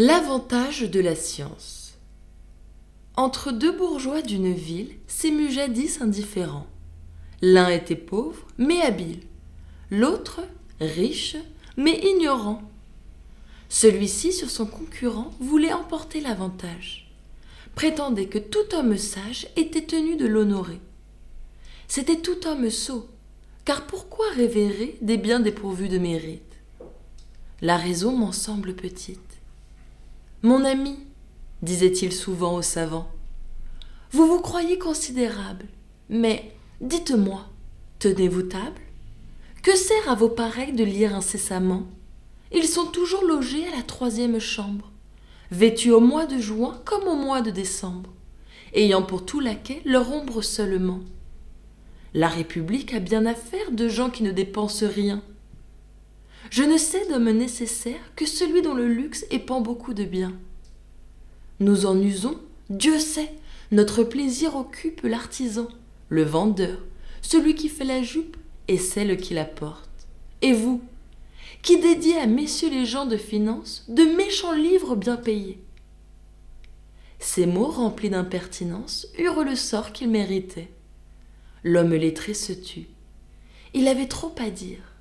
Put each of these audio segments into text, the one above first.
L'avantage de la science. Entre deux bourgeois d'une ville s'émut jadis indifférent. L'un était pauvre, mais habile. L'autre, riche, mais ignorant. Celui-ci, sur son concurrent, voulait emporter l'avantage. Prétendait que tout homme sage était tenu de l'honorer. C'était tout homme sot, car pourquoi révérer des biens dépourvus de mérite? La raison m'en semble petite. Mon ami, disait-il souvent aux savants, vous vous croyez considérable, mais dites-moi, tenez-vous table? Que sert à vos pareils de lire incessamment? Ils sont toujours logés à la troisième chambre, vêtus au mois de juin comme au mois de décembre, ayant pour tout laquais leur ombre seulement. La République a bien affaire de gens qui ne dépensent rien. Je ne sais d'homme nécessaire que celui dont le luxe épand beaucoup de biens. Nous en usons, Dieu sait, notre plaisir occupe l'artisan, le vendeur, celui qui fait la jupe et celle qui la porte. Et vous, qui dédiez à messieurs les gens de finance de méchants livres bien payés. Ces mots remplis d'impertinence eurent le sort qu'ils méritaient. L'homme lettré se tut. Il avait trop à dire.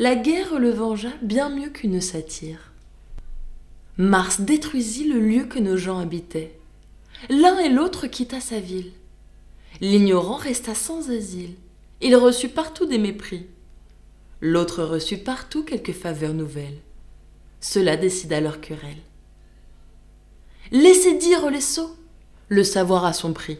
La guerre le vengea bien mieux qu'une satire. Mars détruisit le lieu que nos gens habitaient. L'un et l'autre quitta sa ville. L'ignorant resta sans asile. Il reçut partout des mépris. L'autre reçut partout quelques faveurs nouvelles. Cela décida leur querelle. Laissez dire les sots. Le savoir a son prix.